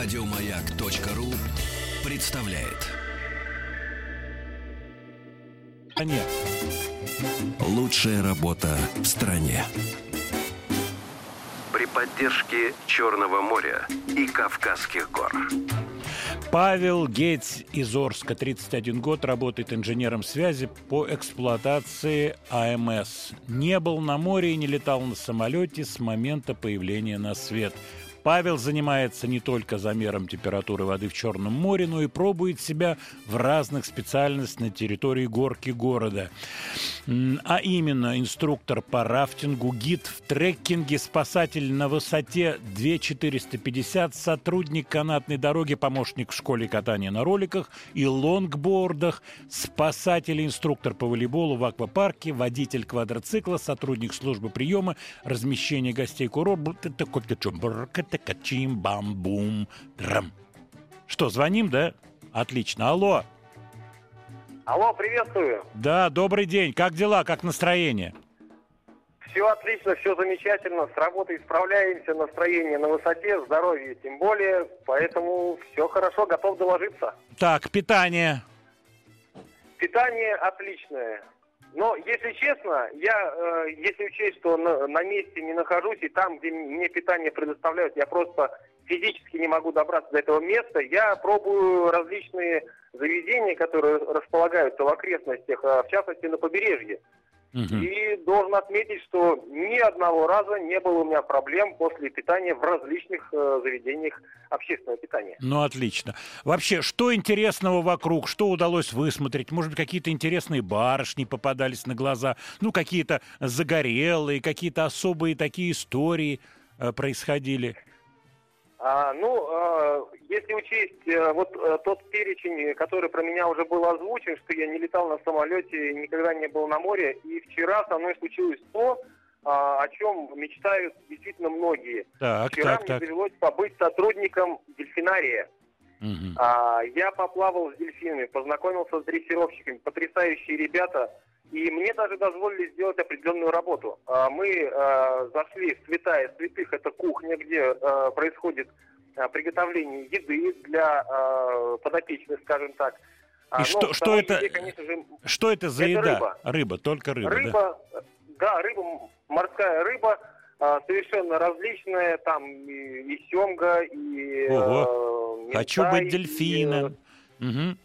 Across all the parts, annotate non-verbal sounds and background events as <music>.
Радиомаяк.ру представляет. Нет. Лучшая работа в стране. При поддержке Черного моря и Кавказских гор. Павел Гейтс из Орска, 31 год, работает инженером связи по эксплуатации АМС. Не был на море и не летал на самолете с момента появления на свет. Павел занимается не только замером температуры воды в Черном море, но и пробует себя в разных специальностях на территории горки города. А именно инструктор по рафтингу, гид в треккинге, спасатель на высоте 2450, сотрудник канатной дороги, помощник в школе катания на роликах и лонгбордах, спасатель инструктор по волейболу в аквапарке, водитель квадроцикла, сотрудник службы приема, размещения гостей курорта, качим бам бум драм Что, звоним, да? Отлично. Алло. Алло, приветствую. Да, добрый день. Как дела, как настроение? Все отлично, все замечательно. С работой справляемся, настроение на высоте, здоровье тем более. Поэтому все хорошо, готов доложиться. Так, питание. Питание отличное. Но, если честно, я, э, если учесть, что на, на месте не нахожусь, и там, где мне питание предоставляют, я просто физически не могу добраться до этого места, я пробую различные заведения, которые располагаются в окрестностях, а в частности на побережье. Угу. И должен отметить, что ни одного раза не было у меня проблем после питания в различных э, заведениях общественного питания. Ну, отлично. Вообще, что интересного вокруг? Что удалось высмотреть? Может быть, какие-то интересные барышни попадались на глаза? Ну, какие-то загорелые, какие-то особые такие истории э, происходили? А, ну, а, если учесть а, вот а, тот перечень, который про меня уже был озвучен, что я не летал на самолете, никогда не был на море, и вчера со мной случилось то, а, о чем мечтают действительно многие. Так, вчера так, мне так. довелось побыть сотрудником дельфинария. Угу. Я поплавал с дельфинами, познакомился с дрессировщиками, потрясающие ребята – и мне даже дозволили сделать определенную работу. А, мы э, зашли в святая святых, это кухня, где э, происходит приготовление еды для подопечных, скажем так. И Но что, что, это, еде, конечно же, что это за это еда? Рыба. рыба, только рыба. Рыба, да, да рыба, морская рыба, совершенно различная, там и, и семга, и... Ого. Э, Хочу быть дельфином. И, угу.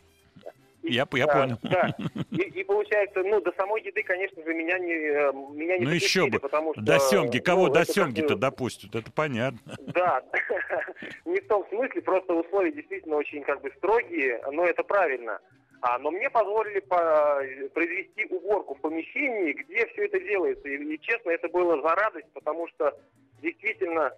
Я, я да, понял. Да. <laughs> И, и получается, ну, до самой еды, конечно же, меня не, э, меня не Ну еще бы. Потому что, до семги. Кого ну, до семги-то допустят? Это понятно. Да. <laughs> не в том смысле, просто условия действительно очень как бы строгие, но это правильно. А, но мне позволили по, произвести уборку в помещении, где все это делается. И, и честно, это было за радость, потому что действительно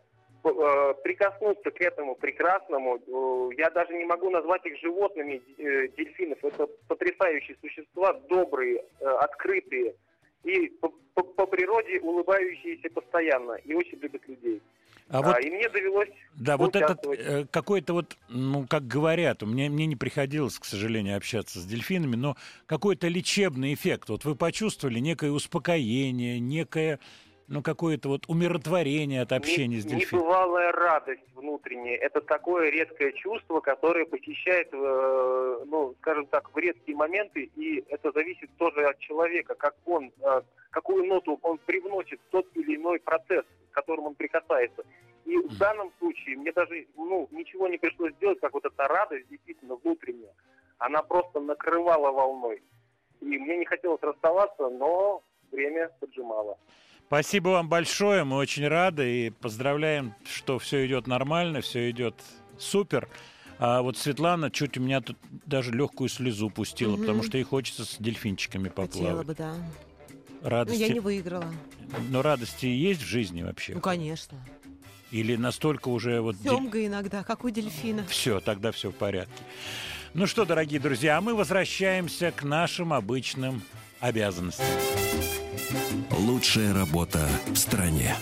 прикоснуться к этому прекрасному. Э, я даже не могу назвать их животными, э, дельфинов. Это потрясающие существа, добрые, открытые и по, по, по природе улыбающиеся постоянно и очень любят людей. А, а вот, и мне довелось Да, вот этот э, какой-то вот, ну, как говорят, мне, мне не приходилось, к сожалению, общаться с дельфинами, но какой-то лечебный эффект. Вот вы почувствовали некое успокоение, некое ну, какое-то вот умиротворение от общения не, с дельфином. Небывалая радость внутренняя. Это такое редкое чувство, которое посещает, э, ну, скажем так, в редкие моменты, и это зависит тоже от человека, как он, э, какую ноту он привносит в тот или иной процесс, к которому он прикасается. И в данном случае мне даже, ну, ничего не пришлось сделать, как вот эта радость действительно внутренняя. Она просто накрывала волной. И мне не хотелось расставаться, но время поджимало. Спасибо вам большое, мы очень рады и поздравляем, что все идет нормально, все идет супер. А вот Светлана чуть у меня тут даже легкую слезу пустила, угу. потому что ей хочется с дельфинчиками поплавать. Хотела бы, да. Радости... Но я не выиграла. Но радости есть в жизни вообще? Ну, конечно. Или настолько уже вот... Семга дель... иногда, как у дельфина. Все, тогда все в порядке. Ну что, дорогие друзья, мы возвращаемся к нашим обычным обязанностям. Лучшая работа в стране.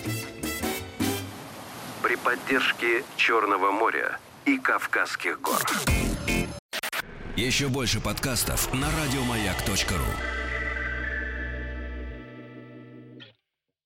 При поддержке Черного моря и Кавказских гор. Еще больше подкастов на радиомаяк.ру.